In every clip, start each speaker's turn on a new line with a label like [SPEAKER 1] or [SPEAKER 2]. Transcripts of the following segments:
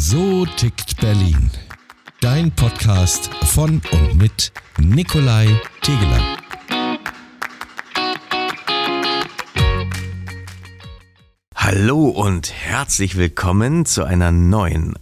[SPEAKER 1] So tickt Berlin. Dein Podcast von und mit Nikolai Tegeler.
[SPEAKER 2] Hallo und herzlich willkommen zu einer neuen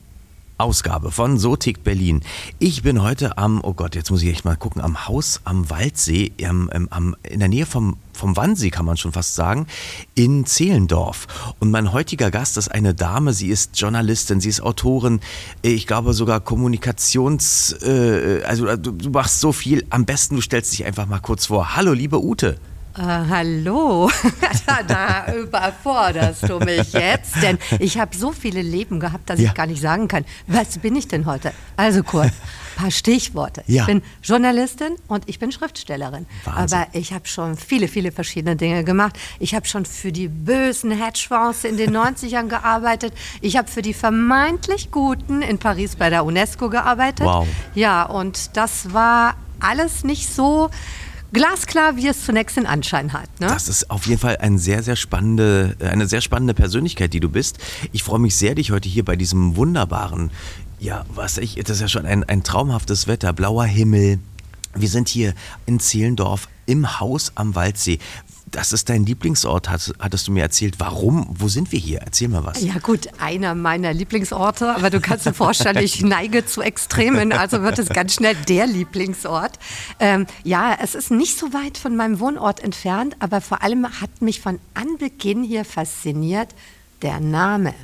[SPEAKER 2] Ausgabe von So tickt Berlin. Ich bin heute am, oh Gott, jetzt muss ich echt mal gucken, am Haus am Waldsee, am, am, in der Nähe vom, vom Wannsee kann man schon fast sagen, in Zehlendorf. Und mein heutiger Gast ist eine Dame, sie ist Journalistin, sie ist Autorin, ich glaube sogar Kommunikations, äh, also du, du machst so viel. Am besten, du stellst dich einfach mal kurz vor. Hallo, liebe Ute.
[SPEAKER 3] Äh, hallo, da, da überforderst du mich jetzt, denn ich habe so viele Leben gehabt, dass ja. ich gar nicht sagen kann, was bin ich denn heute? Also kurz, ein paar Stichworte. Ja. Ich bin Journalistin und ich bin Schriftstellerin. Wahnsinn. Aber ich habe schon viele, viele verschiedene Dinge gemacht. Ich habe schon für die bösen Hedgefonds in den 90ern gearbeitet. Ich habe für die vermeintlich Guten in Paris bei der UNESCO gearbeitet. Wow. Ja, und das war alles nicht so glasklar, wie es zunächst den Anschein hat.
[SPEAKER 2] Ne? Das ist auf jeden Fall ein sehr, sehr spannende, äh, eine sehr spannende Persönlichkeit, die du bist. Ich freue mich sehr, dich heute hier bei diesem wunderbaren, ja, was ich, das ist ja schon ein, ein traumhaftes Wetter, blauer Himmel. Wir sind hier in Zehlendorf im Haus am Waldsee das ist dein Lieblingsort, hattest du mir erzählt. Warum? Wo sind wir hier? Erzähl mal was.
[SPEAKER 3] Ja gut, einer meiner Lieblingsorte, aber du kannst dir vorstellen, ich neige zu Extremen, also wird es ganz schnell der Lieblingsort. Ähm, ja, es ist nicht so weit von meinem Wohnort entfernt, aber vor allem hat mich von Anbeginn hier fasziniert der Name.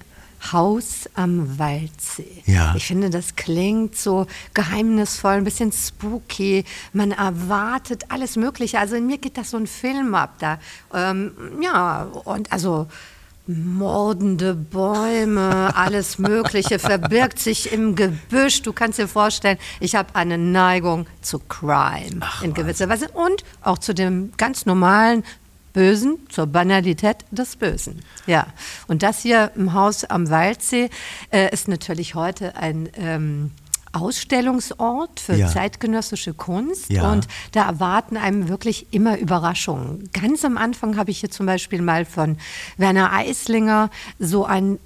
[SPEAKER 3] Haus am Waldsee. Ja. Ich finde, das klingt so geheimnisvoll, ein bisschen spooky. Man erwartet alles Mögliche. Also in mir geht das so ein Film ab da. Ähm, ja, und also mordende Bäume, alles Mögliche verbirgt sich im Gebüsch. Du kannst dir vorstellen, ich habe eine Neigung zu Crime Ach, in gewisser Weise und auch zu dem ganz normalen Bösen zur Banalität des Bösen. Ja, und das hier im Haus am Waldsee äh, ist natürlich heute ein ähm, Ausstellungsort für ja. zeitgenössische Kunst ja. und da erwarten einem wirklich immer Überraschungen. Ganz am Anfang habe ich hier zum Beispiel mal von Werner Eislinger so ein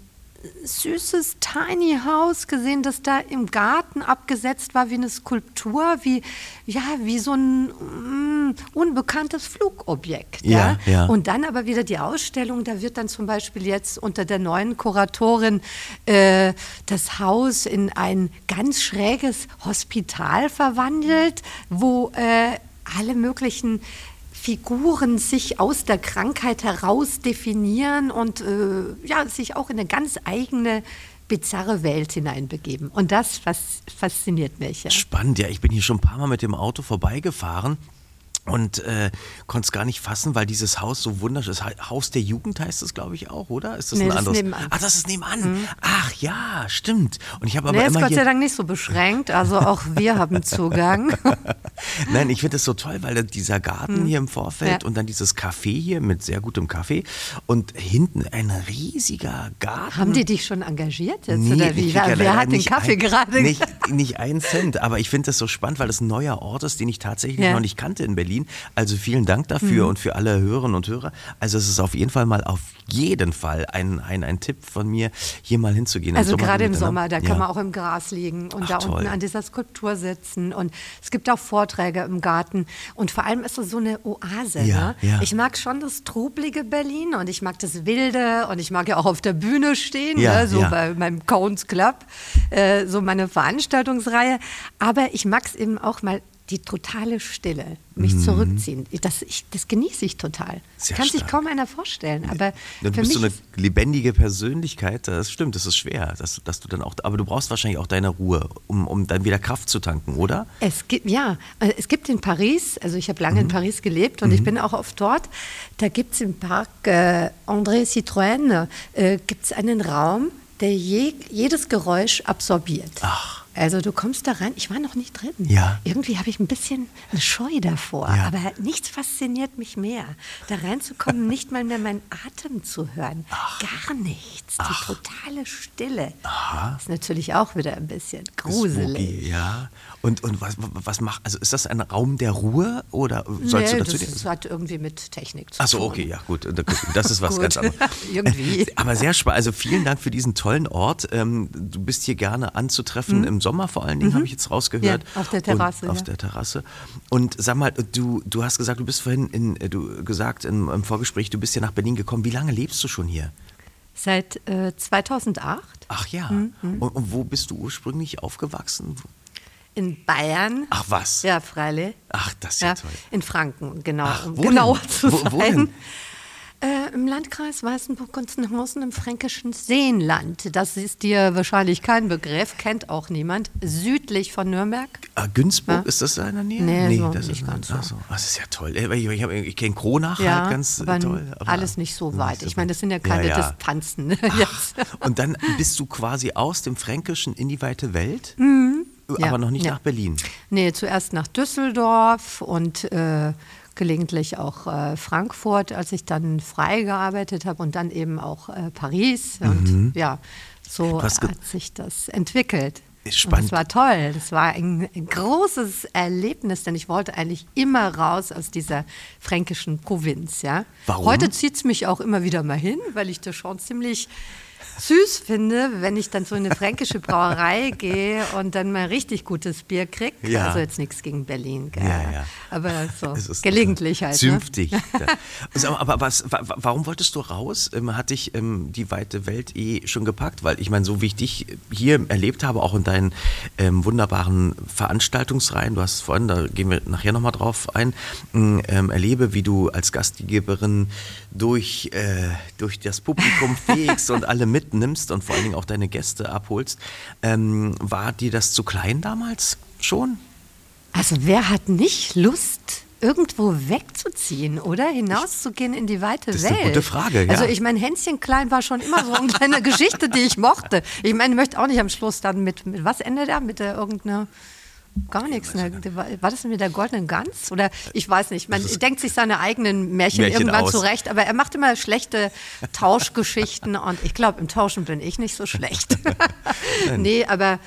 [SPEAKER 3] süßes Tiny House gesehen, das da im Garten abgesetzt war wie eine Skulptur, wie, ja, wie so ein mm, unbekanntes Flugobjekt. Ja, ja, ja, Und dann aber wieder die Ausstellung, da wird dann zum Beispiel jetzt unter der neuen Kuratorin äh, das Haus in ein ganz schräges Hospital verwandelt, wo äh, alle möglichen Figuren sich aus der Krankheit heraus definieren und äh, ja, sich auch in eine ganz eigene bizarre Welt hineinbegeben. Und das fasziniert mich. Ja.
[SPEAKER 2] Spannend, ja. Ich bin hier schon ein paar Mal mit dem Auto vorbeigefahren und äh, konnte es gar nicht fassen, weil dieses Haus so wunderschön ist. Haus der Jugend heißt es, glaube ich, auch, oder? Ist das nee, ein anderes? Das Ach, das ist nebenan. Mhm. Ach ja, stimmt.
[SPEAKER 3] Und ich habe aber nee, immer ist Gott sei Dank nicht so beschränkt. Also auch wir haben Zugang.
[SPEAKER 2] Nein, ich finde es so toll, weil dieser Garten mhm. hier im Vorfeld ja. und dann dieses Café hier mit sehr gutem Kaffee und hinten ein riesiger Garten.
[SPEAKER 3] Haben die dich schon engagiert jetzt nee, oder wie? Wer, wer hat den Kaffee ein, gerade?
[SPEAKER 2] Nicht, nicht einen Cent, aber ich finde das so spannend, weil das ein neuer Ort ist, den ich tatsächlich ja. noch nicht kannte in Berlin. Berlin. Also vielen Dank dafür mhm. und für alle Hörerinnen und Hörer. Also es ist auf jeden Fall mal auf jeden Fall ein, ein, ein Tipp von mir, hier mal hinzugehen.
[SPEAKER 3] Also gerade im Sommer, da ja. kann man auch im Gras liegen und Ach, da toll. unten an dieser Skulptur sitzen. Und es gibt auch Vorträge im Garten. Und vor allem ist es so eine Oase. Ja, ne? ja. Ich mag schon das trublige Berlin und ich mag das Wilde und ich mag ja auch auf der Bühne stehen, ne? so bei meinem Cones Club, äh, so meine Veranstaltungsreihe. Aber ich mag es eben auch mal die totale Stille, mich mhm. zurückziehen. Das, ich, das genieße ich total. Sehr Kann stark. sich kaum einer vorstellen. Aber
[SPEAKER 2] du bist so eine lebendige Persönlichkeit, das stimmt, das ist schwer, dass, dass du dann auch, aber du brauchst wahrscheinlich auch deine Ruhe, um, um dann wieder Kraft zu tanken, oder?
[SPEAKER 3] Es gibt, ja, äh, es gibt in Paris, also ich habe lange mhm. in Paris gelebt und mhm. ich bin auch oft dort, da gibt es im Park äh, André Citroën, äh, gibt es einen Raum, der je, jedes Geräusch absorbiert. Ach. Also du kommst da rein, ich war noch nicht drin.
[SPEAKER 2] Ja.
[SPEAKER 3] Irgendwie habe ich ein bisschen eine Scheu davor,
[SPEAKER 2] Ja.
[SPEAKER 3] aber nichts fasziniert mich mehr. Da reinzukommen, nicht mal mehr meinen Atem zu hören. Gar nichts. Die totale Stille. Ist natürlich auch wieder ein bisschen gruselig.
[SPEAKER 2] Spooky, ja. Und, und was, was macht, also ist das ein Raum der Ruhe oder sollst
[SPEAKER 3] Nee,
[SPEAKER 2] du dazu
[SPEAKER 3] das, das hat irgendwie mit Technik zu
[SPEAKER 2] Achso,
[SPEAKER 3] tun.
[SPEAKER 2] okay, ja gut, das ist was ganz anderes.
[SPEAKER 3] Irgendwie.
[SPEAKER 2] Aber sehr spannend, also vielen Dank für diesen tollen Ort. Ähm, Du bist hier gerne anzutreffen, im Sommer vor allen Dingen, habe ich jetzt rausgehört.
[SPEAKER 3] Mhm. Ja, auf der Terrasse,
[SPEAKER 2] Und, auf
[SPEAKER 3] ja.
[SPEAKER 2] der Terrasse. Und sag mal, du, du hast gesagt, du bist vorhin in, äh, du gesagt im, im Vorgespräch, du bist hier nach Berlin gekommen. Wie lange lebst du schon hier?
[SPEAKER 3] Seit äh, 2008
[SPEAKER 2] Ach ja.
[SPEAKER 3] Mhm,
[SPEAKER 2] Und, und wo bist du ursprünglich aufgewachsen?
[SPEAKER 3] in Bayern.
[SPEAKER 2] Ach was.
[SPEAKER 3] Ja, freilich.
[SPEAKER 2] Ach, das ist ja,
[SPEAKER 3] Ja,
[SPEAKER 2] toll.
[SPEAKER 3] in Franken, genau.
[SPEAKER 2] Ach,
[SPEAKER 3] um
[SPEAKER 2] wo
[SPEAKER 3] genauer
[SPEAKER 2] denn?
[SPEAKER 3] zu
[SPEAKER 2] Wo-
[SPEAKER 3] sein.
[SPEAKER 2] wo denn?
[SPEAKER 3] Äh, Im Landkreis Weißenburg-Gunzenhausen im fränkischen Seenland. Das ist dir wahrscheinlich kein Begriff, kennt auch niemand. Südlich von Nürnberg.
[SPEAKER 2] Ah, Günzburg,
[SPEAKER 3] Ja.
[SPEAKER 2] ist das da in der Nähe?
[SPEAKER 3] Nee, so
[SPEAKER 2] das
[SPEAKER 3] nicht
[SPEAKER 2] ist
[SPEAKER 3] ganz so.
[SPEAKER 2] so. Ach, Das ist ja toll. Ich, ich, ich, kenne Kronach halt ganz äh,
[SPEAKER 3] aber
[SPEAKER 2] toll. aber
[SPEAKER 3] alles nicht so weit. Ich meine, das sind ja keine Distanzen. ne,
[SPEAKER 2] Ach. Und dann bist du quasi aus dem Fränkischen in die weite Welt, aber
[SPEAKER 3] Mhm. Ja,
[SPEAKER 2] noch nicht
[SPEAKER 3] ja.
[SPEAKER 2] nach Berlin.
[SPEAKER 3] Nee, zuerst nach Düsseldorf und äh, gelegentlich auch äh, Frankfurt, als ich dann frei gearbeitet habe und dann eben auch äh, Paris. Und ja, so hat sich das entwickelt.
[SPEAKER 2] Ist spannend.
[SPEAKER 3] Und das war toll. Das war ein, ein großes Erlebnis, denn ich wollte eigentlich immer raus aus dieser fränkischen Provinz. Ja?
[SPEAKER 2] Warum?
[SPEAKER 3] Heute zieht es mich auch immer wieder mal hin, weil ich das schon ziemlich süß finde, wenn ich dann so in eine fränkische Brauerei gehe und dann mal richtig gutes Bier kriege.
[SPEAKER 2] Ja.
[SPEAKER 3] Also jetzt nichts gegen Berlin, gell?
[SPEAKER 2] Ja, ja.
[SPEAKER 3] aber so gelegentlich halt. Ne?
[SPEAKER 2] Zünftig. Sag mal, aber was, wa- wa- warum wolltest du raus? Ähm, Hat dich ähm, die weite Welt eh schon gepackt? Weil ich meine, so wie ich dich hier erlebt habe, auch in deinen ähm, wunderbaren Veranstaltungsreihen, du hast vorhin, da gehen wir nachher nochmal drauf ein, ähm, erlebe, wie du als Gastgeberin durch, äh, durch das Publikum fegst und alle mitnimmst und vor allen Dingen auch deine Gäste abholst. Ähm, war dir das zu klein damals schon?
[SPEAKER 3] Also wer hat nicht Lust, irgendwo wegzuziehen oder hinauszugehen in die weite
[SPEAKER 2] Das ist
[SPEAKER 3] Welt?
[SPEAKER 2] eine gute Frage, ja.
[SPEAKER 3] Also ich meine, Hänschen klein war schon immer so eine kleine Geschichte, die ich mochte. Ich meine, ich möchte auch nicht am Schluss dann mit, mit was endet er? Mit der irgendeiner Gar nichts. Ne? War das mit der goldenen Gans? Oder ich weiß nicht. Man denkt sich seine eigenen Märchen,
[SPEAKER 2] Märchen
[SPEAKER 3] irgendwann
[SPEAKER 2] aus.
[SPEAKER 3] zurecht, aber er macht immer schlechte Tauschgeschichten und ich glaube, im Tauschen bin ich nicht so schlecht. nee, aber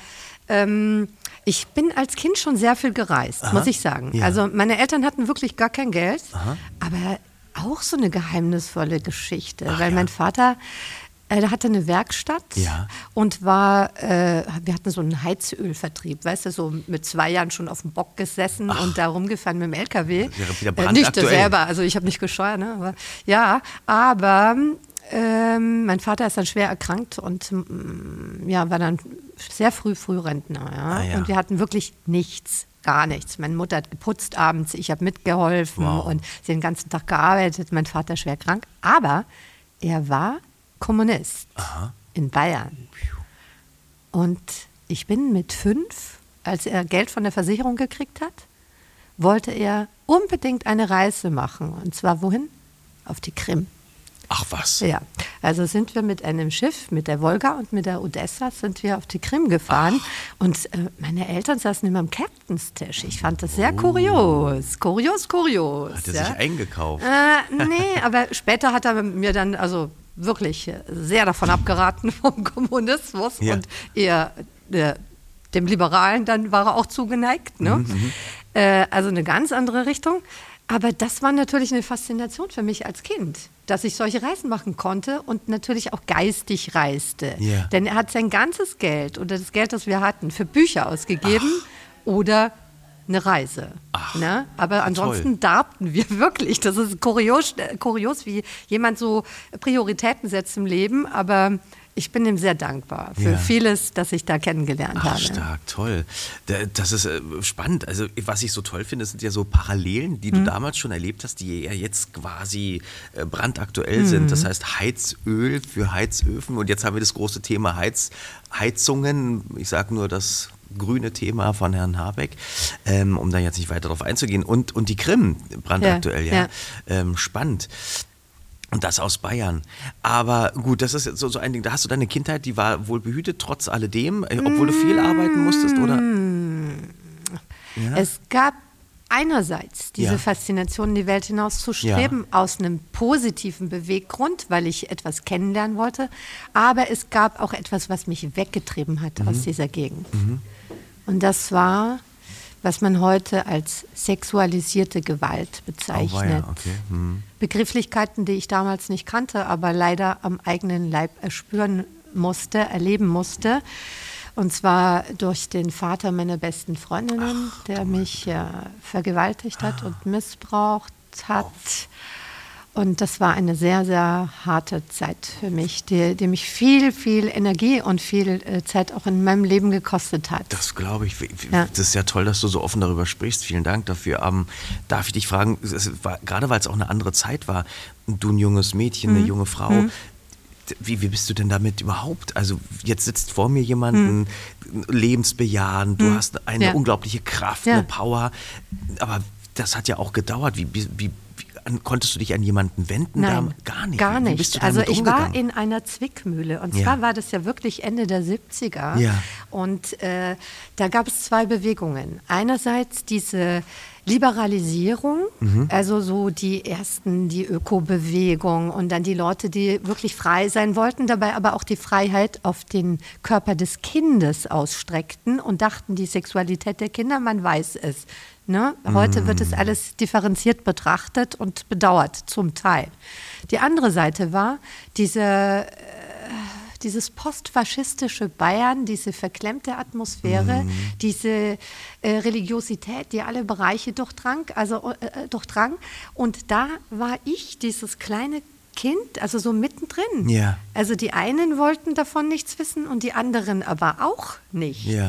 [SPEAKER 3] ähm, ich bin als Kind schon sehr viel gereist, muss ich sagen.
[SPEAKER 2] Ja.
[SPEAKER 3] Also meine Eltern hatten wirklich gar kein Geld, aber auch so eine geheimnisvolle Geschichte, weil
[SPEAKER 2] ja.
[SPEAKER 3] mein Vater äh, der hatte eine Werkstatt
[SPEAKER 2] Ja.
[SPEAKER 3] und war, äh, wir hatten so einen Heizölvertrieb, weißt du, so mit zwei Jahren schon auf dem Bock gesessen und da rumgefahren mit dem LKW.
[SPEAKER 2] Das wäre wieder
[SPEAKER 3] äh, nicht selber, also ich habe nicht gesteuert, ne? aber, ja, aber ähm, mein Vater ist dann schwer erkrankt und mm, ja, war dann sehr früh Frührentner. Ja?
[SPEAKER 2] Ah, ja.
[SPEAKER 3] Und wir hatten wirklich nichts. Gar nichts. Meine Mutter hat geputzt abends, ich habe mitgeholfen
[SPEAKER 2] Wow.
[SPEAKER 3] und sie den ganzen Tag gearbeitet. Mein Vater schwer krank. Aber er war Kommunist in Bayern. Und ich bin mit fünf, als er Geld von der Versicherung gekriegt hat, wollte er unbedingt eine Reise machen. Und zwar wohin? Auf die Krim.
[SPEAKER 2] Ach was.
[SPEAKER 3] Ja, also sind wir mit einem Schiff, mit der Wolga und mit der Odessa, sind wir auf die Krim gefahren. Und äh, meine Eltern saßen immer am Captain's Tisch. Ich fand das sehr kurios. Kurios, kurios.
[SPEAKER 2] Oh. Hat er
[SPEAKER 3] ja.
[SPEAKER 2] sich eingekauft?
[SPEAKER 3] Äh, nee, aber später hat er mir dann also wirklich sehr davon abgeraten vom Kommunismus
[SPEAKER 2] Ja.
[SPEAKER 3] und eher äh, dem Liberalen, dann war er auch zugeneigt. Ne?
[SPEAKER 2] Mhm,
[SPEAKER 3] Äh, also eine ganz andere Richtung. Aber das war natürlich eine Faszination für mich als Kind, dass ich solche Reisen machen konnte und natürlich auch geistig reiste.
[SPEAKER 2] Ja.
[SPEAKER 3] Denn er hat sein ganzes Geld oder das Geld, das wir hatten, für Bücher ausgegeben oder eine Reise.
[SPEAKER 2] Ach,
[SPEAKER 3] ne? Aber ansonsten
[SPEAKER 2] toll.
[SPEAKER 3] darbten wir wirklich. Das ist kurios, äh, kurios, wie jemand so Prioritäten setzt im Leben. Aber ich bin ihm sehr dankbar für
[SPEAKER 2] Ja.
[SPEAKER 3] vieles, das ich da kennengelernt
[SPEAKER 2] Ach,
[SPEAKER 3] habe.
[SPEAKER 2] stark, toll. Da- Das ist äh, spannend. Also, was ich so toll finde, sind ja so Parallelen, die du damals schon erlebt hast, die ja jetzt quasi äh, brandaktuell sind. Das heißt, Heizöl für Heizöfen. Und jetzt haben wir das große Thema Heiz, Heizungen. Ich sage nur das grüne Thema von Herrn Habeck, ähm, um da jetzt nicht weiter drauf einzugehen. Und, und die Krim, brandaktuell, ja.
[SPEAKER 3] Ja, ja.
[SPEAKER 2] Ähm, spannend. Und das aus Bayern. Aber gut, das ist jetzt so, so ein Ding. Da hast du deine Kindheit, die war wohl behütet, trotz alledem, äh, obwohl du viel arbeiten musstest, oder?
[SPEAKER 3] Ja? Es gab einerseits diese
[SPEAKER 2] Ja.
[SPEAKER 3] Faszination, in die Welt hinaus zu streben, aus einem positiven Beweggrund, weil ich etwas kennenlernen wollte. Aber es gab auch etwas, was mich weggetrieben hat
[SPEAKER 2] Mhm.
[SPEAKER 3] aus dieser Gegend. Und das war, was man heute als sexualisierte Gewalt bezeichnet.
[SPEAKER 2] Auweia, okay. Hm.
[SPEAKER 3] Begrifflichkeiten, die ich damals nicht kannte, aber leider am eigenen Leib erspüren musste, erleben musste. Und zwar durch den Vater meiner besten Freundinnen, der mich äh, vergewaltigt hat und missbraucht hat. Und das war eine sehr, sehr harte Zeit für mich, die, die mich viel, viel Energie und viel äh, Zeit auch in meinem Leben gekostet hat.
[SPEAKER 2] Das glaube ich.
[SPEAKER 3] Ja.
[SPEAKER 2] Das ist ja toll, dass du so offen darüber sprichst. Vielen Dank dafür. Ähm, darf ich dich fragen, war, gerade weil es auch eine andere Zeit war, du ein junges Mädchen,
[SPEAKER 3] Mhm.
[SPEAKER 2] eine junge Frau, d- wie, wie bist du denn damit überhaupt? Also jetzt sitzt vor mir jemand, ein lebensbejahend, du hast eine
[SPEAKER 3] Mhm. Ja.
[SPEAKER 2] unglaubliche Kraft,
[SPEAKER 3] Ja.
[SPEAKER 2] eine Power, aber das hat ja auch gedauert. Wie, wie, konntest du dich an jemanden wenden?
[SPEAKER 3] Nein,
[SPEAKER 2] da? Gar nicht.
[SPEAKER 3] Gar nicht. also ich war in einer Zwickmühle. Und
[SPEAKER 2] Ja.
[SPEAKER 3] zwar war das ja wirklich Ende der 70er.
[SPEAKER 2] Ja.
[SPEAKER 3] Und äh, da gab es zwei Bewegungen. Einerseits diese Liberalisierung,
[SPEAKER 2] Mhm.
[SPEAKER 3] also so die ersten, die Ökobewegung und dann die Leute, die wirklich frei sein wollten, dabei aber auch die Freiheit auf den Körper des Kindes ausstreckten und dachten, die Sexualität der Kinder, man weiß es. Ne? Heute wird
[SPEAKER 2] Mhm.
[SPEAKER 3] es alles differenziert betrachtet und bedauert, zum Teil. Die andere Seite war diese dieses postfaschistische Bayern, diese verklemmte Atmosphäre, diese äh, Religiosität, die alle Bereiche durchdrang, also äh, äh, durchdrang. Und da war ich, dieses kleine Kind, also so mittendrin.
[SPEAKER 2] Ja.
[SPEAKER 3] Also die einen wollten davon nichts wissen und die anderen aber auch nicht.
[SPEAKER 2] Ja.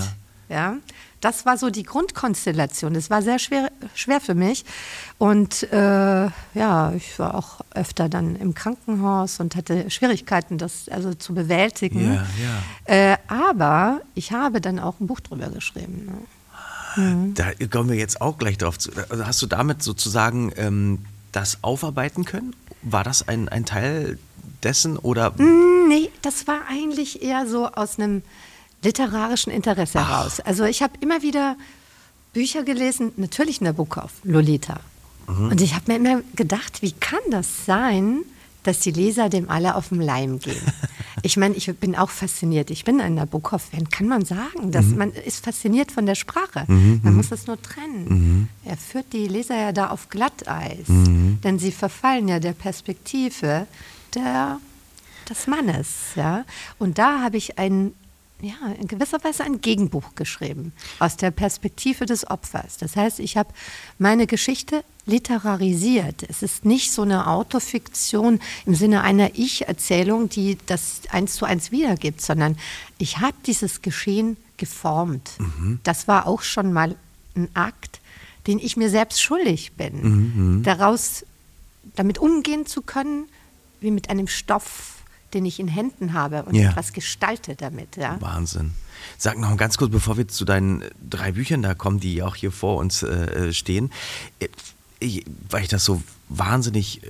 [SPEAKER 3] Ja, das war so die Grundkonstellation. Das war sehr schwer, schwer für mich. Und äh, ja, ich war auch öfter dann im Krankenhaus und hatte Schwierigkeiten, das also zu bewältigen.
[SPEAKER 2] Ja,
[SPEAKER 3] Äh, aber ich habe dann auch ein Buch drüber geschrieben. Ne?
[SPEAKER 2] Da kommen wir jetzt auch gleich drauf zu. Also hast du damit sozusagen ähm, das aufarbeiten können? War das ein, ein Teil dessen oder?
[SPEAKER 3] Nee, das war eigentlich eher so aus einem literarischen Interesse heraus. Also ich habe immer wieder Bücher gelesen, natürlich Nabokov, Lolita. Und ich habe mir immer gedacht, wie kann das sein, dass die Leser dem alle auf den Leim gehen? Ich meine, ich bin auch fasziniert. Ich bin ein Nabokov-Fan, kann man sagen. Dass Man ist fasziniert von der Sprache. Man muss das nur trennen. Er führt die Leser ja da auf Glatteis. Denn sie verfallen ja der Perspektive der, des Mannes. Ja? Und da habe ich ein ja, in gewisser Weise ein Gegenbuch geschrieben, aus der Perspektive des Opfers. Das heißt, ich habe meine Geschichte literarisiert. Es ist nicht so eine Autofiktion im Sinne einer Ich-Erzählung, die das eins zu eins wiedergibt, sondern ich habe dieses Geschehen geformt. Das war auch schon mal ein Akt, den ich mir selbst schuldig bin, daraus damit umgehen zu können, wie mit einem Stoff, den ich in Händen habe und
[SPEAKER 2] Ja.
[SPEAKER 3] etwas gestalte damit. Ja.
[SPEAKER 2] Wahnsinn. Sag noch ganz kurz, bevor wir zu deinen drei Büchern da kommen, die auch hier vor uns äh, stehen, äh, ich, weil ich das so wahnsinnig äh,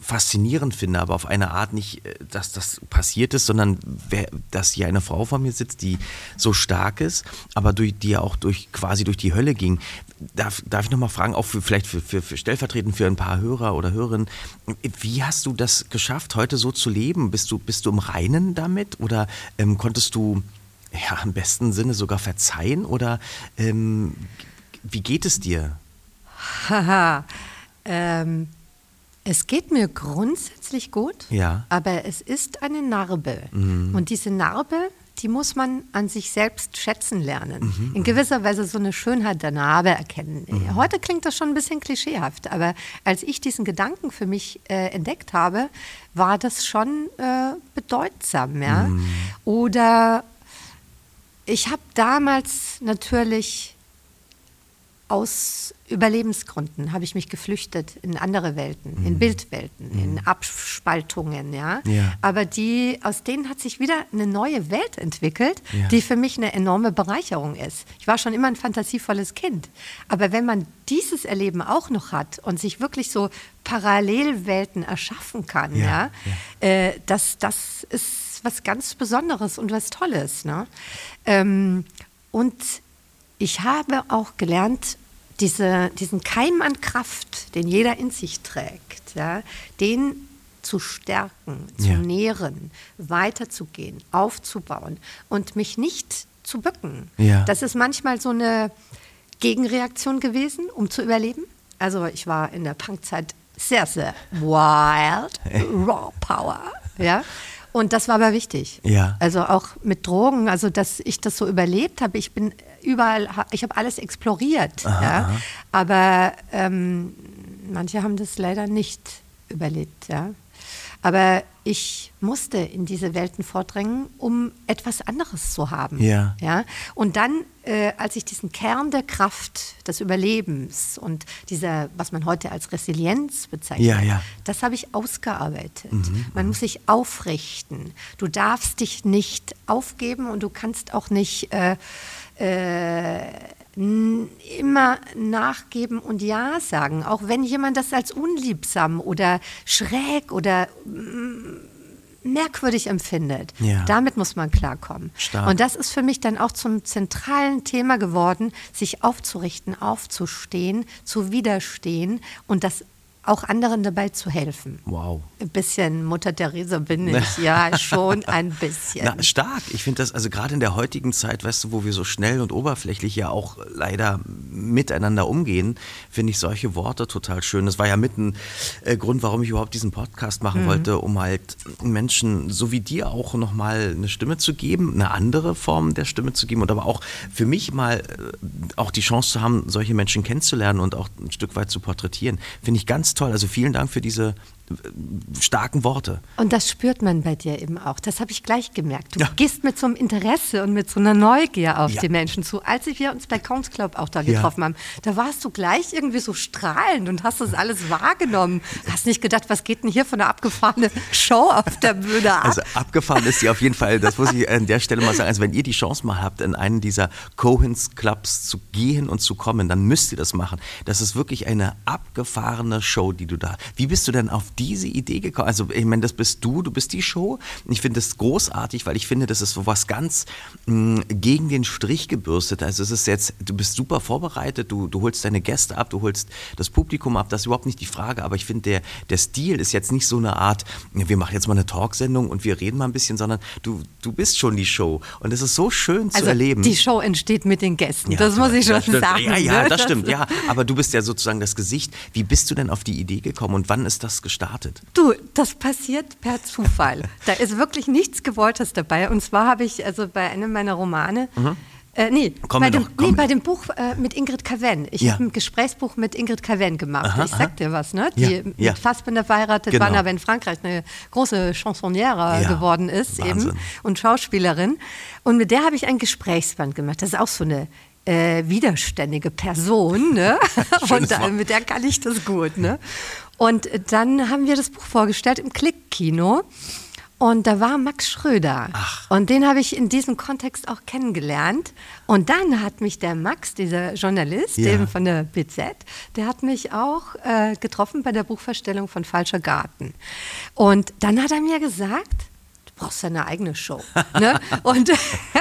[SPEAKER 2] faszinierend finde, aber auf eine Art nicht, äh, dass das passiert ist, sondern wer, dass hier eine Frau vor mir sitzt, die so stark ist, aber durch, die ja auch durch quasi durch die Hölle ging. Darf, darf ich noch mal fragen, auch für, vielleicht für, für, für stellvertretend für ein paar Hörer oder Hörerinnen, wie hast du das geschafft, heute so zu leben? Bist du, bist du im Reinen damit oder ähm, konntest du ja, im besten Sinne sogar verzeihen oder ähm, wie geht es dir?
[SPEAKER 3] Haha. ähm, es geht mir grundsätzlich gut,
[SPEAKER 2] Ja.
[SPEAKER 3] aber es ist eine Narbe. Und diese Narbe, die muss man an sich selbst schätzen lernen. In gewisser Weise so eine Schönheit der Narbe erkennen. Heute klingt das schon ein bisschen klischeehaft, aber als ich diesen Gedanken für mich äh, entdeckt habe, war das schon äh, bedeutsam. Ja? Oder ich habe damals natürlich aus Überlebensgründen habe ich mich geflüchtet in andere Welten, in Bildwelten, in Abspaltungen, ja?
[SPEAKER 2] Ja.
[SPEAKER 3] Aber die, aus denen hat sich wieder eine neue Welt entwickelt,
[SPEAKER 2] Ja.
[SPEAKER 3] die für mich eine enorme Bereicherung ist. Ich war schon immer ein fantasievolles Kind. Aber wenn man dieses Erleben auch noch hat und sich wirklich so Parallelwelten erschaffen kann,
[SPEAKER 2] Ja,
[SPEAKER 3] ja, Äh, das, das ist was ganz Besonderes und was Tolles. Ne? Ähm, und ich habe auch gelernt, diese, diesen Keim an Kraft, den jeder in sich trägt, ja, den zu stärken, zu
[SPEAKER 2] Ja.
[SPEAKER 3] nähren, weiterzugehen, aufzubauen und mich nicht zu bücken.
[SPEAKER 2] Ja.
[SPEAKER 3] Das ist manchmal so eine Gegenreaktion gewesen, um zu überleben. Also ich war in der Punkzeit sehr, sehr wild, raw power, ja. Und das war aber wichtig.
[SPEAKER 2] Ja.
[SPEAKER 3] Also auch mit Drogen, also dass ich das so überlebt habe. Ich bin überall, ich habe alles exploriert. ja. Aber ähm, manche haben das leider nicht überlebt. Ja. Aber ich musste in diese Welten vordringen, um etwas anderes zu haben.
[SPEAKER 2] Ja.
[SPEAKER 3] Ja? Und dann, äh, als ich diesen Kern der Kraft des Überlebens und dieser, was man heute als Resilienz bezeichnet,
[SPEAKER 2] Ja, ja.
[SPEAKER 3] das habe ich ausgearbeitet.
[SPEAKER 2] Mhm,
[SPEAKER 3] man muss sich aufrichten. Du darfst dich nicht aufgeben und du kannst auch nicht äh, äh, immer nachgeben und Ja sagen, auch wenn jemand das als unliebsam oder schräg oder mm, merkwürdig empfindet.
[SPEAKER 2] Ja.
[SPEAKER 3] Damit muss man klarkommen.
[SPEAKER 2] Stark.
[SPEAKER 3] Und das ist für mich dann auch zum zentralen Thema geworden, sich aufzurichten, aufzustehen, zu widerstehen und das auch anderen dabei zu helfen.
[SPEAKER 2] Wow.
[SPEAKER 3] Ein bisschen Mutter Teresa bin ich, ja, schon ein bisschen.
[SPEAKER 2] Na, stark. Ich finde das, also gerade in der heutigen Zeit, weißt du, wo wir so schnell und oberflächlich ja auch leider miteinander umgehen, finde ich solche Worte total schön. Das war ja mit ein äh, Grund, warum ich überhaupt diesen Podcast machen wollte, um halt Menschen so wie dir auch nochmal eine Stimme zu geben, eine andere Form der Stimme zu geben und aber auch für mich mal äh, auch die Chance zu haben, solche Menschen kennenzulernen und auch ein Stück weit zu porträtieren. Finde ich ganz toll. Also vielen Dank für diese starken Worte.
[SPEAKER 3] Und das spürt man bei dir eben auch. Das habe ich gleich gemerkt. Du
[SPEAKER 2] Ja.
[SPEAKER 3] gehst mit so einem Interesse und mit so einer Neugier auf
[SPEAKER 2] Ja.
[SPEAKER 3] die Menschen zu. Als wir uns bei Counts Club auch da
[SPEAKER 2] Ja.
[SPEAKER 3] getroffen haben, da warst du gleich irgendwie so strahlend und hast das alles wahrgenommen. Hast nicht gedacht, was geht denn hier für eine abgefahrene Show auf der Bühne ab?
[SPEAKER 2] Also abgefahren ist sie auf jeden Fall, das muss ich an der Stelle mal sagen. Also wenn ihr die Chance mal habt, in einen dieser Cohens Clubs zu gehen und zu kommen, dann müsst ihr das machen. Das ist wirklich eine abgefahrene Show, die du da. Wie bist du denn auf diese Idee gekommen? Also ich meine, das bist du, du bist die Show. Ich finde das großartig, weil ich finde, das ist so was ganz mh, gegen den Strich gebürstet. Also es ist jetzt, du bist super vorbereitet, du, du holst deine Gäste ab, du holst das Publikum ab, das ist überhaupt nicht die Frage, aber ich finde, der, der Stil ist jetzt nicht so eine Art, wir machen jetzt mal eine Talksendung und wir reden mal ein bisschen, sondern du, du bist schon die Show. Und es ist so schön zu
[SPEAKER 3] also
[SPEAKER 2] erleben.
[SPEAKER 3] die Show entsteht mit den Gästen.
[SPEAKER 2] Ja,
[SPEAKER 3] das muss ich schon
[SPEAKER 2] stimmt.
[SPEAKER 3] sagen.
[SPEAKER 2] Ja, ja,
[SPEAKER 3] ne?
[SPEAKER 2] das stimmt, ja. Aber du bist ja sozusagen das Gesicht. Wie bist du denn auf die Idee gekommen und wann ist das gestartet?
[SPEAKER 3] Du, das passiert per Zufall. da ist wirklich nichts Gewolltes dabei. Und zwar habe ich also bei einem meiner Romane, äh, nee,
[SPEAKER 2] Komm
[SPEAKER 3] bei dem,
[SPEAKER 2] doch, komm
[SPEAKER 3] nee, bei dem Buch äh, mit Ingrid Caven. Ich
[SPEAKER 2] Ja.
[SPEAKER 3] habe ein Gesprächsbuch mit Ingrid Caven gemacht.
[SPEAKER 2] Aha,
[SPEAKER 3] ich sag dir was, ne? Die
[SPEAKER 2] Ja, ja.
[SPEAKER 3] mit Fassbinder verheiratet
[SPEAKER 2] Genau.
[SPEAKER 3] war, aber in Frankreich eine große Chansonnière
[SPEAKER 2] Ja,
[SPEAKER 3] geworden ist
[SPEAKER 2] Wahnsinn.
[SPEAKER 3] eben und Schauspielerin. Und mit der habe ich ein Gesprächsband gemacht. Das ist auch so eine äh, widerständige Person, ne? Und da, mit der kann ich das gut, ne? Und dann haben wir das Buch vorgestellt im Klick-Kino. Und da war Max Schröder.
[SPEAKER 2] Ach.
[SPEAKER 3] Und den habe ich in diesem Kontext auch kennengelernt. Und dann hat mich der Max, dieser Journalist,
[SPEAKER 2] Ja.
[SPEAKER 3] eben von der BZ, der hat mich auch äh, getroffen bei der Buchverstellung von Falscher Garten. Und dann hat er mir gesagt, du brauchst deine eigene Show. ne? Und,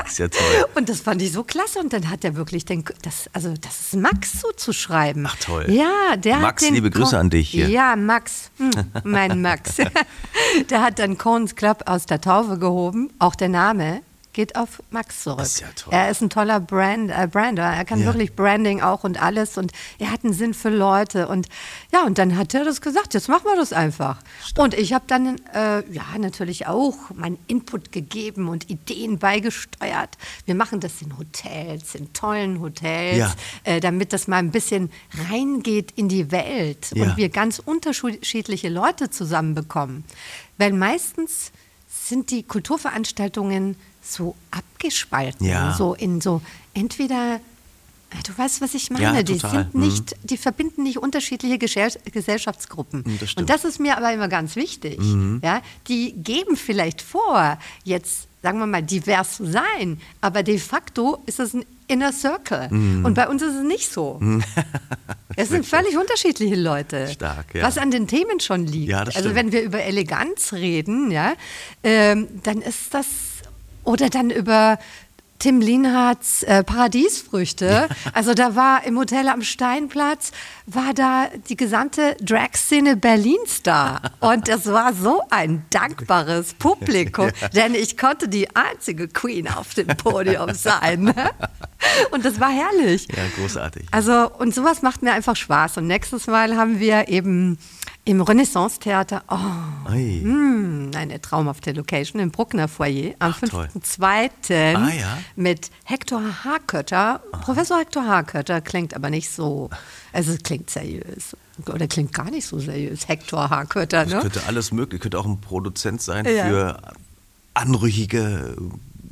[SPEAKER 2] Ist ja toll.
[SPEAKER 3] und das fand ich so klasse. Und dann hat er wirklich den, das, also das ist Max so zu schreiben.
[SPEAKER 2] Ach, toll.
[SPEAKER 3] Ja, der
[SPEAKER 2] Max,
[SPEAKER 3] hat den
[SPEAKER 2] liebe Grüße
[SPEAKER 3] Kon-
[SPEAKER 2] an dich hier.
[SPEAKER 3] Ja, Max, hm, mein Max. der hat dann Cones Club aus der Taufe gehoben. Auch der Name geht auf Max zurück.
[SPEAKER 2] Ist ja toll.
[SPEAKER 3] Er ist ein toller Brand, äh, Brander. Er kann
[SPEAKER 2] Ja.
[SPEAKER 3] wirklich Branding auch und alles. Und er hat einen Sinn für Leute. Und ja, und dann hat er das gesagt, jetzt machen wir das einfach. Und ich habe dann äh, ja natürlich auch meinen Input gegeben und Ideen beigesteuert. Wir machen das in Hotels, in tollen Hotels,
[SPEAKER 2] Ja.
[SPEAKER 3] äh, damit das mal ein bisschen reingeht in die Welt
[SPEAKER 2] Ja.
[SPEAKER 3] und wir ganz unterschiedliche Leute zusammenbekommen. Weil meistens sind die Kulturveranstaltungen so abgespalten,
[SPEAKER 2] Ja.
[SPEAKER 3] so in so entweder Du weißt, was ich meine.
[SPEAKER 2] Ja,
[SPEAKER 3] die sind nicht, die verbinden nicht unterschiedliche Gesell Gesellschaftsgruppen.
[SPEAKER 2] Hm, das.
[SPEAKER 3] Und das ist mir aber immer ganz wichtig. Ja, die geben vielleicht vor, jetzt sagen wir mal divers zu sein, aber de facto ist es ein Inner Circle.
[SPEAKER 2] Hm.
[SPEAKER 3] Und bei uns ist es nicht so. es sind völlig unterschiedliche Leute.
[SPEAKER 2] Stark, ja.
[SPEAKER 3] Was an den Themen schon liegt.
[SPEAKER 2] Ja, das
[SPEAKER 3] also wenn wir über Eleganz reden, ja, ähm, dann ist das oder dann über Tim Lienhardts äh, Paradiesfrüchte. Also da war im Hotel am Steinplatz, war da die gesamte Drag-Szene Berlins da. Und es war so ein dankbares Publikum, denn ich konnte die einzige Queen auf dem Podium sein. ne? Und das war herrlich.
[SPEAKER 2] Ja, großartig.
[SPEAKER 3] Also, und sowas macht mir einfach Spaß. Und nächstes Mal haben wir eben im Renaissance-Theater, oh,
[SPEAKER 2] Ui.
[SPEAKER 3] hm, eine traumhafte Location im Bruckner Foyer am
[SPEAKER 2] Ach, toll.
[SPEAKER 3] 5.2.
[SPEAKER 2] Ah, ja?
[SPEAKER 3] mit Hector Harkötter. Professor Hector Harkötter klingt aber nicht so, also es klingt seriös. Oder klingt gar nicht so seriös, Hector Harkötter,
[SPEAKER 2] Das
[SPEAKER 3] ne?
[SPEAKER 2] könnte alles möglich, könnte auch ein Produzent sein
[SPEAKER 3] Ja.
[SPEAKER 2] für anrüchige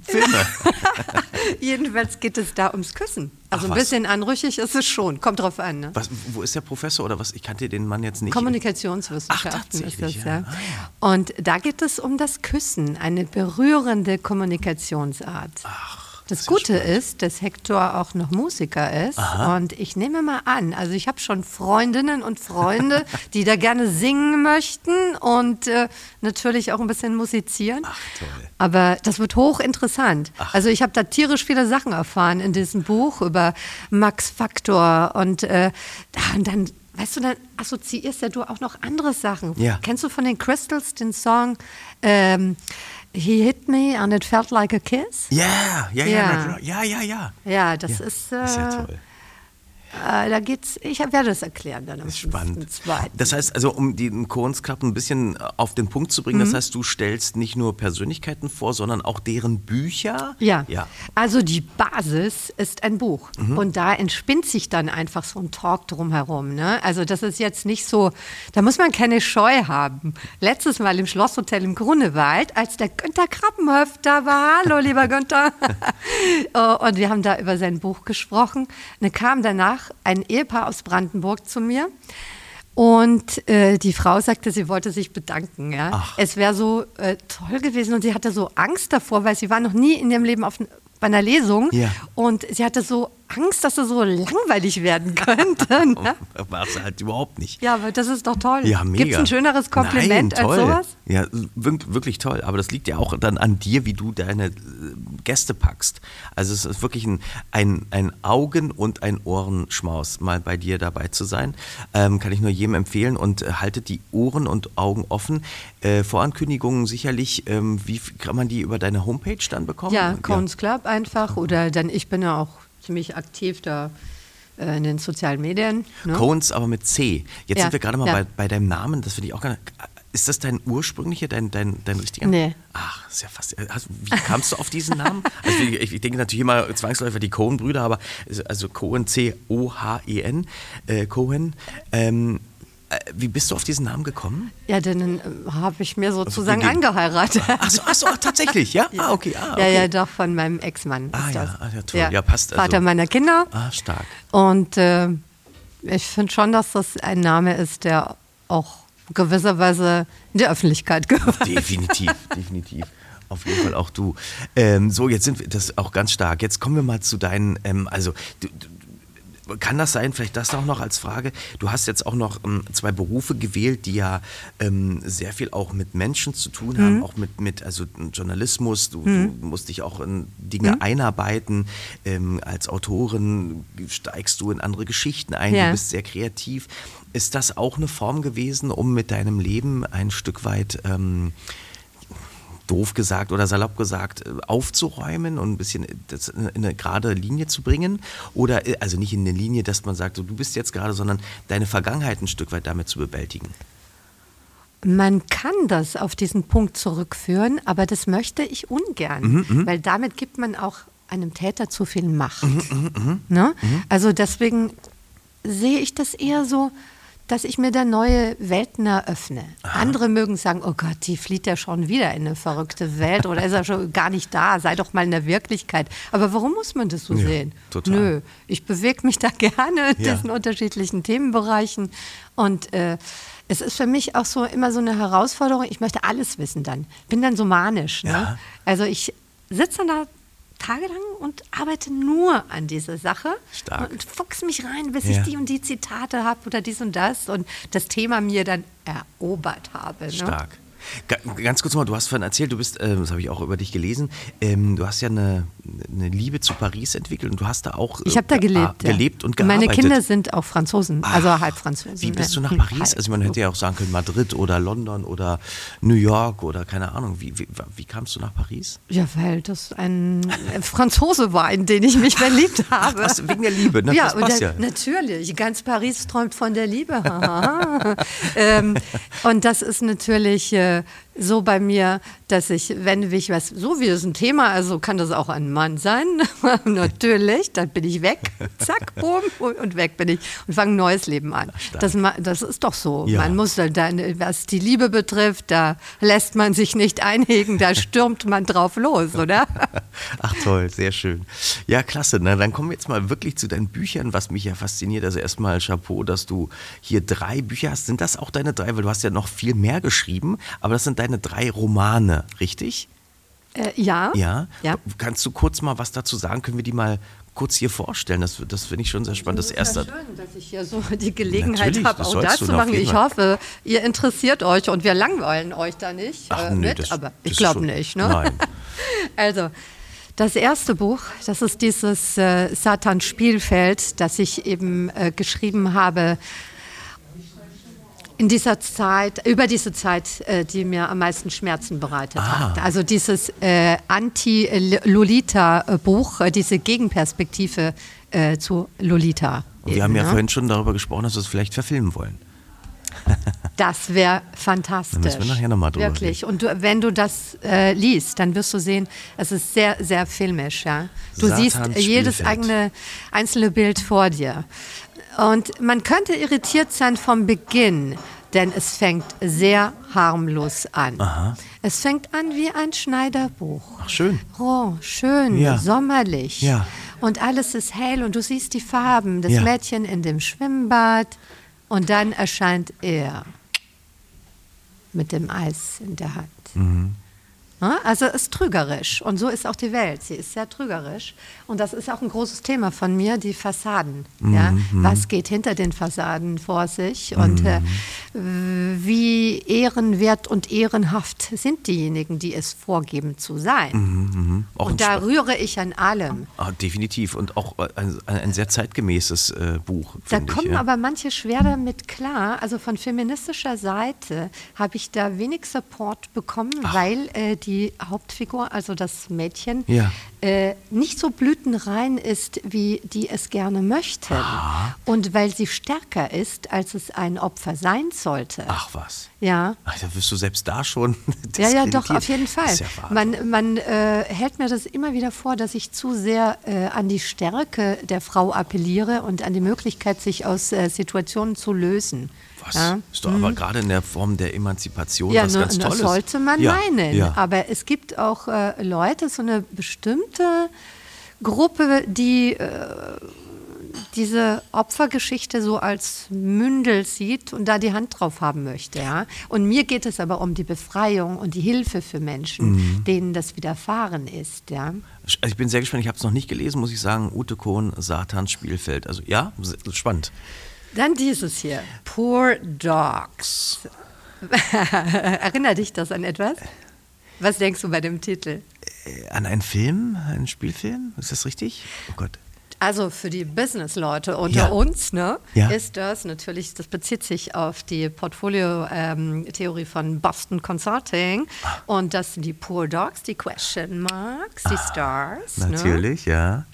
[SPEAKER 2] Filme.
[SPEAKER 3] Jedenfalls geht es da ums Küssen. Also
[SPEAKER 2] Ach,
[SPEAKER 3] ein bisschen anrüchig ist es schon, kommt drauf an. Ne?
[SPEAKER 2] Was, wo ist der Professor oder was? Ich kannte den Mann jetzt nicht.
[SPEAKER 3] Kommunikationswissenschaften
[SPEAKER 2] Ach,
[SPEAKER 3] ist das,
[SPEAKER 2] ja.
[SPEAKER 3] ja.
[SPEAKER 2] Ah,
[SPEAKER 3] Und da geht es um das Küssen, eine berührende Kommunikationsart. Das Gute ist, dass Hector auch noch Musiker ist. Und ich nehme mal an, also ich habe schon Freundinnen und Freunde, die da gerne singen möchten und äh, natürlich auch ein bisschen musizieren.
[SPEAKER 2] Ach, toll.
[SPEAKER 3] Aber das wird hochinteressant. Also ich habe da tierisch viele Sachen erfahren in diesem Buch über Max Factor und, äh, und dann, weißt du, dann assoziierst ja du auch noch andere Sachen.
[SPEAKER 2] Ja.
[SPEAKER 3] Kennst du von den Crystals den Song ähm, He Hit Me and It Felt Like a Kiss?
[SPEAKER 2] Ja, ja, ja,
[SPEAKER 3] Ja.
[SPEAKER 2] ja, ja, ja.
[SPEAKER 3] Das ist, äh,
[SPEAKER 2] ist ja toll.
[SPEAKER 3] Äh, da geht's, ich werde das erklären dann am
[SPEAKER 2] Das ist spannend.
[SPEAKER 3] 5.2..
[SPEAKER 2] Das heißt, also um den Coens Club ein bisschen auf den Punkt zu bringen,
[SPEAKER 3] Mhm.
[SPEAKER 2] das heißt, du stellst nicht nur Persönlichkeiten vor, sondern auch deren Bücher.
[SPEAKER 3] Ja.
[SPEAKER 2] Ja.
[SPEAKER 3] Also die Basis ist ein Buch. Und da entspinnt sich dann einfach so ein Talk drumherum. Ne? Also das ist jetzt nicht so, da muss man keine Scheu haben. Letztes Mal im Schlosshotel im Grunewald, als der Günther Krabbenhöft da war, hallo lieber Günther, Oh, und wir haben da über sein Buch gesprochen. Und dann kam danach ein Ehepaar aus Brandenburg zu mir. Und äh, die Frau sagte, sie wollte sich bedanken. Ja?
[SPEAKER 2] Ach.
[SPEAKER 3] Es wäre so äh, toll gewesen und sie hatte so Angst davor, weil sie war noch nie in ihrem Leben auf, bei einer Lesung
[SPEAKER 2] Ja.
[SPEAKER 3] und sie hatte so Angst, dass sie so langweilig werden könnte. ne?
[SPEAKER 2] War es halt überhaupt nicht.
[SPEAKER 3] Ja, aber das ist doch toll.
[SPEAKER 2] Ja, mega.
[SPEAKER 3] Gibt es ein schöneres Kompliment
[SPEAKER 2] Nein,
[SPEAKER 3] als sowas?
[SPEAKER 2] Ja, wirk- wirklich toll. Aber das liegt ja auch dann an dir, wie du deine äh, Gäste packst. Also es ist wirklich ein, ein, ein Augen- und ein Ohrenschmaus, mal bei dir dabei zu sein. Ähm, kann ich nur jedem empfehlen und äh, haltet die Ohren und Augen offen. Äh, Vorankündigungen sicherlich, ähm, wie kann man die über deine Homepage dann bekommen?
[SPEAKER 3] Ja, Cones Club einfach. Oder dann, ich bin ja auch ziemlich aktiv da äh, in den sozialen Medien. Ne?
[SPEAKER 2] Cones aber mit C. Jetzt
[SPEAKER 3] Ja,
[SPEAKER 2] sind wir gerade mal
[SPEAKER 3] ja.
[SPEAKER 2] bei, bei deinem Namen, das finde ich auch gar nicht. Ist das dein ursprünglicher, dein, dein, dein richtiger?
[SPEAKER 3] Nee.
[SPEAKER 2] Ach, ist ja fast. Hast, wie kamst du auf diesen Namen? Also ich, ich denke natürlich immer zwangsläufig die Cohen-Brüder, aber also Cohen, C-O-H-E-N, äh, Cohen. Ähm, äh, wie bist du auf diesen Namen gekommen?
[SPEAKER 3] Ja, dann äh, habe ich mir sozusagen
[SPEAKER 2] wie-
[SPEAKER 3] angeheiratet.
[SPEAKER 2] Ach so, ach so tatsächlich, ja? Ah, okay. Ah, okay.
[SPEAKER 3] Ja, ja, doch, von meinem Ex-Mann.
[SPEAKER 2] Ah, ja,
[SPEAKER 3] das.
[SPEAKER 2] ah, ja, toll. Ja, passt also.
[SPEAKER 3] Vater meiner Kinder.
[SPEAKER 2] Ah, stark.
[SPEAKER 3] Und äh, ich finde schon, dass das ein Name ist, der auch gewisserweise in die Öffentlichkeit gehört.
[SPEAKER 2] Definitiv, definitiv. Auf jeden Fall auch du. Ähm, so, jetzt sind wir das auch ganz stark. Jetzt kommen wir mal zu deinen, ähm, also du, kann das sein, vielleicht das auch noch als Frage, du hast jetzt auch noch ähm, zwei Berufe gewählt, die ja ähm, sehr viel auch mit Menschen zu tun haben, auch mit, mit also Journalismus, du, du musst dich auch in Dinge einarbeiten, ähm, als Autorin steigst du in andere Geschichten ein,
[SPEAKER 3] Ja.
[SPEAKER 2] du bist sehr kreativ. Ist das auch eine Form gewesen, um mit deinem Leben ein Stück weit ähm, doof gesagt oder salopp gesagt, äh, aufzuräumen und ein bisschen das in eine gerade Linie zu bringen? Oder, äh, also nicht in eine Linie, dass man sagt, so, du bist jetzt gerade, sondern deine Vergangenheit ein Stück weit damit zu bewältigen?
[SPEAKER 3] Man kann das auf diesen Punkt zurückführen, aber das möchte ich ungern, weil damit gibt man auch einem Täter zu viel Macht. Ne? Also deswegen sehe ich das eher so, dass ich mir da neue Welten eröffne. Andere mögen sagen, oh Gott, die flieht ja schon wieder in eine verrückte Welt oder ist er schon gar nicht da, sei doch mal in der Wirklichkeit. Aber warum muss man das so
[SPEAKER 2] Ja,
[SPEAKER 3] sehen?
[SPEAKER 2] total.
[SPEAKER 3] Nö, ich bewege mich da gerne in
[SPEAKER 2] Ja.
[SPEAKER 3] diesen unterschiedlichen Themenbereichen und äh, es ist für mich auch so immer so eine Herausforderung. Ich möchte alles wissen dann. Bin dann so manisch. Ne?
[SPEAKER 2] Ja.
[SPEAKER 3] Also ich sitze dann da tagelang und arbeite nur an dieser Sache
[SPEAKER 2] Stark.
[SPEAKER 3] und fuchs mich rein, bis
[SPEAKER 2] Ja.
[SPEAKER 3] ich die und die Zitate habe oder dies und das und das Thema mir dann erobert habe. Ne?
[SPEAKER 2] Stark. Ga- Ganz kurz mal, du hast vorhin erzählt, du bist, äh, das habe ich auch über dich gelesen, ähm, du hast ja eine, eine Liebe zu Paris entwickelt und du hast da auch
[SPEAKER 3] Ich habe da
[SPEAKER 2] äh,
[SPEAKER 3] gelebt. ja.
[SPEAKER 2] gelebt und
[SPEAKER 3] Meine
[SPEAKER 2] gearbeitet.
[SPEAKER 3] Kinder sind auch Franzosen, also
[SPEAKER 2] Ach,
[SPEAKER 3] halb Franzosen.
[SPEAKER 2] Wie bist du nach Paris?
[SPEAKER 3] Halb.
[SPEAKER 2] Also man hätte ja auch sagen können Madrid oder London oder New York oder keine Ahnung. Wie, wie, wie kamst du nach Paris?
[SPEAKER 3] Ja, weil das ein Franzose war, in den ich mich verliebt habe.
[SPEAKER 2] was, wegen der Liebe, ne?
[SPEAKER 3] Ja,
[SPEAKER 2] Das ja.
[SPEAKER 3] natürlich. Ganz Paris träumt von der Liebe. Ähm, und das ist natürlich uh, so bei mir, dass ich, wenn ich was, so wie es ein Thema, also kann das auch ein Mann sein, natürlich, dann bin ich weg, zack, boom, und weg bin ich und fange ein neues Leben an. Das, das ist doch so.
[SPEAKER 2] Ja.
[SPEAKER 3] Man muss dann, was die Liebe betrifft, da lässt man sich nicht einhegen, da stürmt man drauf los, oder?
[SPEAKER 2] Ach toll, sehr schön. Ja, klasse. Na, dann kommen wir jetzt mal wirklich zu deinen Büchern, was mich ja fasziniert. Also erstmal Chapeau, dass du hier drei Bücher hast. Sind das auch deine drei? Weil du hast ja noch viel mehr geschrieben, aber das sind deine drei Romane, richtig?
[SPEAKER 3] Äh, ja.
[SPEAKER 2] Ja.
[SPEAKER 3] ja.
[SPEAKER 2] Kannst du kurz mal was dazu sagen? Können wir die mal kurz hier vorstellen? Das, das finde ich schon sehr spannend. Das erste.
[SPEAKER 3] schön, dass ich hier so die Gelegenheit habe,
[SPEAKER 2] das
[SPEAKER 3] auch das zu machen. Ich hoffe, ihr interessiert euch und wir langweilen euch da nicht
[SPEAKER 2] Ach,
[SPEAKER 3] äh,
[SPEAKER 2] nee,
[SPEAKER 3] mit,
[SPEAKER 2] das-
[SPEAKER 3] aber
[SPEAKER 2] das
[SPEAKER 3] ich
[SPEAKER 2] ist
[SPEAKER 3] glaube nicht. Ne?
[SPEAKER 2] Nein.
[SPEAKER 3] Also, das erste Buch, das ist dieses äh, Satan Spielfeld, das ich eben äh, geschrieben habe in dieser Zeit, über diese Zeit, äh, die mir am meisten Schmerzen bereitet
[SPEAKER 2] Ah.
[SPEAKER 3] hat. Also dieses äh, Anti-Lolita-Buch, äh, diese Gegenperspektive äh, zu Lolita.
[SPEAKER 2] Und wir haben ja
[SPEAKER 3] ne?
[SPEAKER 2] vorhin schon darüber gesprochen, dass wir es vielleicht verfilmen wollen.
[SPEAKER 3] Das wäre fantastisch.
[SPEAKER 2] Da müssen wir nachher noch mal drüber
[SPEAKER 3] Wirklich. Und du, wenn du das äh, liest, dann wirst du sehen, es ist sehr, sehr filmisch. Ja? Du
[SPEAKER 2] Satans
[SPEAKER 3] siehst jedes
[SPEAKER 2] Spielfeld.
[SPEAKER 3] eigene, einzelne Bild vor dir. Und man könnte irritiert sein vom Beginn, denn es fängt sehr harmlos an. Es fängt an wie ein Schneiderbuch.
[SPEAKER 2] Ach, schön.
[SPEAKER 3] Oh, schön,
[SPEAKER 2] Ja.
[SPEAKER 3] sommerlich.
[SPEAKER 2] Ja.
[SPEAKER 3] Und alles ist hell und du siehst die Farben, das
[SPEAKER 2] Ja.
[SPEAKER 3] Mädchen in dem Schwimmbad und dann erscheint er mit dem Eis in der Hand.
[SPEAKER 2] Mhm.
[SPEAKER 3] Ja, Also ist trügerisch und so ist auch die Welt. Sie ist sehr trügerisch und das ist auch ein großes Thema von mir, die Fassaden. Ja?
[SPEAKER 2] Mhm,
[SPEAKER 3] Was geht hinter den Fassaden vor sich und äh, wie ehrenwert und ehrenhaft sind diejenigen, die es vorgeben zu sein.
[SPEAKER 2] Mhm, ein
[SPEAKER 3] Und da rühre ich an allem.
[SPEAKER 2] Ah, definitiv. Und auch äh, ein, ein sehr zeitgemäßes äh, Buch.
[SPEAKER 3] Da
[SPEAKER 2] finde
[SPEAKER 3] kommen
[SPEAKER 2] ich, ja.
[SPEAKER 3] aber manche schwer damit klar. Also von feministischer Seite habe ich da wenig Support bekommen, weil äh, die Hauptfigur, also das Mädchen,
[SPEAKER 2] Ja.
[SPEAKER 3] äh, nicht so blütenrein ist, wie die es gerne möchten. Und weil sie stärker ist, als es ein Opfer sein sollte.
[SPEAKER 2] Ach was.
[SPEAKER 3] Ja.
[SPEAKER 2] Ach, da wirst du selbst da schon.
[SPEAKER 3] Ja, ja, doch, auf jeden Fall.
[SPEAKER 2] Ja
[SPEAKER 3] man man äh, hält mir das immer wieder vor, dass ich zu sehr äh, an die Stärke der Frau appelliere und an die Möglichkeit, sich aus äh, Situationen zu lösen.
[SPEAKER 2] Was?
[SPEAKER 3] Ja?
[SPEAKER 2] Ist doch aber gerade in der Form der Emanzipation
[SPEAKER 3] Ja,
[SPEAKER 2] was
[SPEAKER 3] nur,
[SPEAKER 2] ganz Tolles.
[SPEAKER 3] sollte man
[SPEAKER 2] ja,
[SPEAKER 3] meinen.
[SPEAKER 2] Ja.
[SPEAKER 3] Aber es gibt auch äh, Leute, so eine bestimmte Gruppe, die äh, diese Opfergeschichte so als Mündel sieht und da die Hand drauf haben möchte. Ja? Und mir geht es aber um die Befreiung und die Hilfe für Menschen,
[SPEAKER 2] Mhm.
[SPEAKER 3] denen das widerfahren ist. Ja?
[SPEAKER 2] Also ich bin sehr gespannt, ich habe es noch nicht gelesen, muss ich sagen. Ute Kohn, Satans Spielfeld. Also ja, spannend.
[SPEAKER 3] Dann dieses hier, Poor Dogs. Erinnert dich das an etwas? Was denkst du bei dem Titel?
[SPEAKER 2] Äh, An einen Film, einen Spielfilm? Ist das richtig? Oh Gott.
[SPEAKER 3] Also für die Business-Leute unter
[SPEAKER 2] Ja.
[SPEAKER 3] uns ne,
[SPEAKER 2] Ja.
[SPEAKER 3] ist das natürlich, das bezieht sich auf die Portfolio-Theorie von Boston Consulting. Und das sind die Poor Dogs, die Question Marks, die Stars. Ne?
[SPEAKER 2] Natürlich, ja.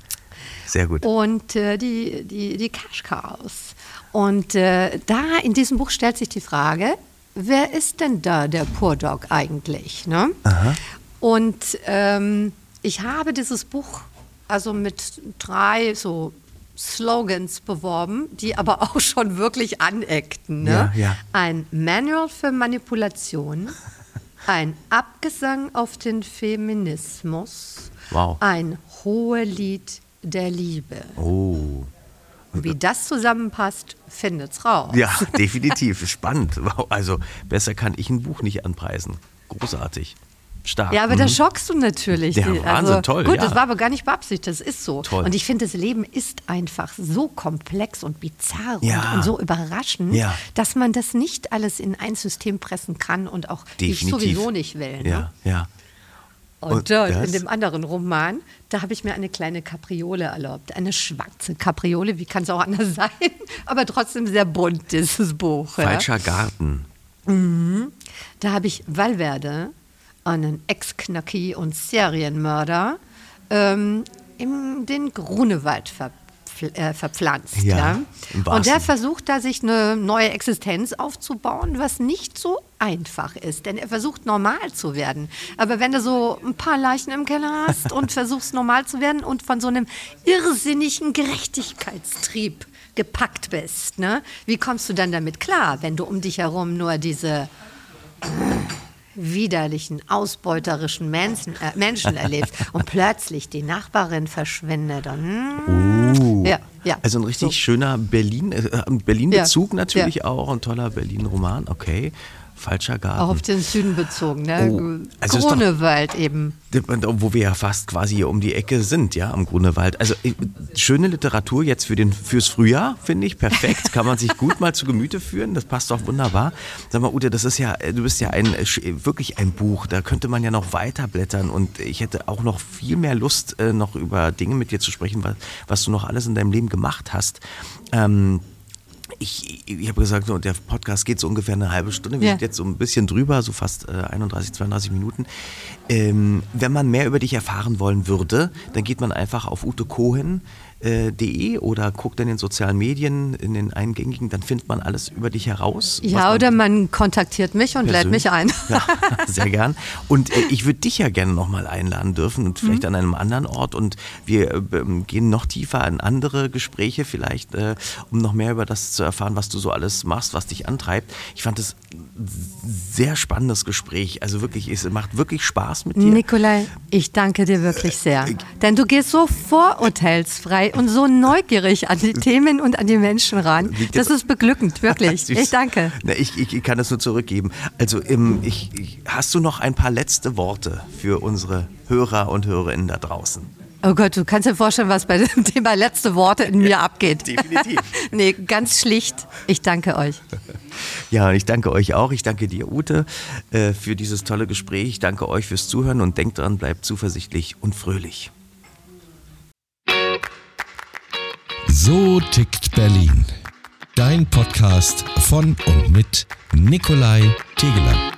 [SPEAKER 2] Sehr gut.
[SPEAKER 3] Und äh, die, die, die Cash Cows. Und äh, da in diesem Buch stellt sich die Frage, wer ist denn da der Poor Dog eigentlich? Ne? Und ähm, ich habe dieses Buch also mit drei so Slogans beworben, die aber auch schon wirklich aneckten. Ne?
[SPEAKER 2] Ja, ja.
[SPEAKER 3] Ein Manual für Manipulation, ein Abgesang auf den Feminismus,
[SPEAKER 2] Wow.
[SPEAKER 3] ein Hohelied der Liebe.
[SPEAKER 2] Oh.
[SPEAKER 3] Wie das zusammenpasst, findet's raus.
[SPEAKER 2] Ja, definitiv. Spannend. Wow. Also besser kann ich ein Buch nicht anpreisen. Großartig. Stark.
[SPEAKER 3] Ja, aber
[SPEAKER 2] Mhm.
[SPEAKER 3] da schockst du natürlich.
[SPEAKER 2] Ja, Wahnsinn, toll,
[SPEAKER 3] Gut,
[SPEAKER 2] ja.
[SPEAKER 3] das war aber gar nicht beabsichtigt, das ist so.
[SPEAKER 2] Toll.
[SPEAKER 3] Und ich finde, das Leben ist einfach so komplex und bizarr
[SPEAKER 2] Ja.
[SPEAKER 3] und, und so überraschend,
[SPEAKER 2] Ja.
[SPEAKER 3] dass man das nicht alles in ein System pressen kann und auch ich
[SPEAKER 2] Definitiv.
[SPEAKER 3] sowieso nicht will. Ne?
[SPEAKER 2] Ja, ja.
[SPEAKER 3] Und,
[SPEAKER 2] das?
[SPEAKER 3] in dem anderen Roman, da habe ich mir eine kleine Kapriole erlaubt. Eine schwarze Kapriole, wie kann es auch anders sein? Aber trotzdem sehr bunt, dieses Buch. ja.
[SPEAKER 2] Falscher Garten.
[SPEAKER 3] Da habe ich Valverde, einen Ex-Knacki und Serienmörder, ähm, in den Grunewald ver äh, verpflanzt.
[SPEAKER 2] Ja,
[SPEAKER 3] Ja, Und der versucht da sich eine neue Existenz aufzubauen, was nicht so einfach ist, denn er versucht normal zu werden. Aber wenn du so ein paar Leichen im Keller hast und versuchst normal zu werden und von so einem irrsinnigen Gerechtigkeitstrieb gepackt bist, ne? wie kommst du dann damit klar, wenn du um dich herum nur diese widerlichen, ausbeuterischen Menschen, äh, Menschen erlebst und plötzlich die Nachbarin verschwindet. Und, hm, ja, ja.
[SPEAKER 2] Also ein richtig
[SPEAKER 3] So.
[SPEAKER 2] schöner Berlin, äh, Berlin-Bezug
[SPEAKER 3] Ja,
[SPEAKER 2] natürlich auch, ein toller Berlin-Roman, okay. Falscher Garten.
[SPEAKER 3] Auch auf den Süden bezogen, ne?
[SPEAKER 2] Oh, also ist doch-
[SPEAKER 3] Grunewald eben.
[SPEAKER 2] Wo wir ja fast quasi hier um die Ecke sind, ja, am Grunewald. Also schöne Literatur jetzt für den, fürs Frühjahr, finde ich, perfekt. Kann man sich gut mal zu Gemüte führen, das passt doch wunderbar. Sag mal, Ute, das ist ja, du bist ja ein, wirklich ein Buch, da könnte man ja noch weiter blättern und ich hätte auch noch viel mehr Lust, äh, noch über Dinge mit dir zu sprechen, was, was du noch alles in deinem Leben gemacht hast. Ähm, ich, ich habe gesagt, so, der Podcast geht so ungefähr eine halbe Stunde. Wir
[SPEAKER 3] Ja.
[SPEAKER 2] sind jetzt so ein bisschen drüber, so fast äh, 31, 32 Minuten. Ähm, wenn man mehr über dich erfahren wollen würde, dann geht man einfach auf utekohen.de oder guckt in den sozialen Medien, in den eingängigen, dann findet man alles über dich heraus.
[SPEAKER 3] Ja,
[SPEAKER 2] man-
[SPEAKER 3] oder man kontaktiert mich und lädt mich ein.
[SPEAKER 2] ja, sehr gern. Und äh, ich würde dich ja gerne nochmal einladen dürfen und
[SPEAKER 3] Mhm.
[SPEAKER 2] vielleicht an einem anderen Ort. Und wir äh, ähm, gehen noch tiefer in andere Gespräche vielleicht, äh, um noch mehr über das zu erfahren, was du so alles machst, was dich antreibt. Ich fand es sehr spannendes Gespräch. Also wirklich, es macht wirklich Spaß mit dir.
[SPEAKER 3] Nikolai, ich danke dir wirklich sehr. Denn du gehst so vorurteilsfrei und so neugierig an die Themen und an die Menschen ran. Das ist beglückend, wirklich. Ich danke.
[SPEAKER 2] Na, ich, ich, kann das nur zurückgeben. Also, ähm, ich, ich, hast du noch ein paar letzte Worte für unsere Hörer und Hörerinnen da draußen?
[SPEAKER 3] Oh Gott, du kannst dir vorstellen, was bei dem Thema letzte Worte in mir abgeht.
[SPEAKER 2] definitiv.
[SPEAKER 3] nee, ganz schlicht. Ich danke euch.
[SPEAKER 2] Ja, ich danke euch auch. Ich danke dir, Ute, äh, für dieses tolle Gespräch. Ich danke euch fürs Zuhören und denkt dran, bleibt zuversichtlich und fröhlich.
[SPEAKER 1] So tickt Berlin. Dein Podcast von und mit Nikolai Tegeler.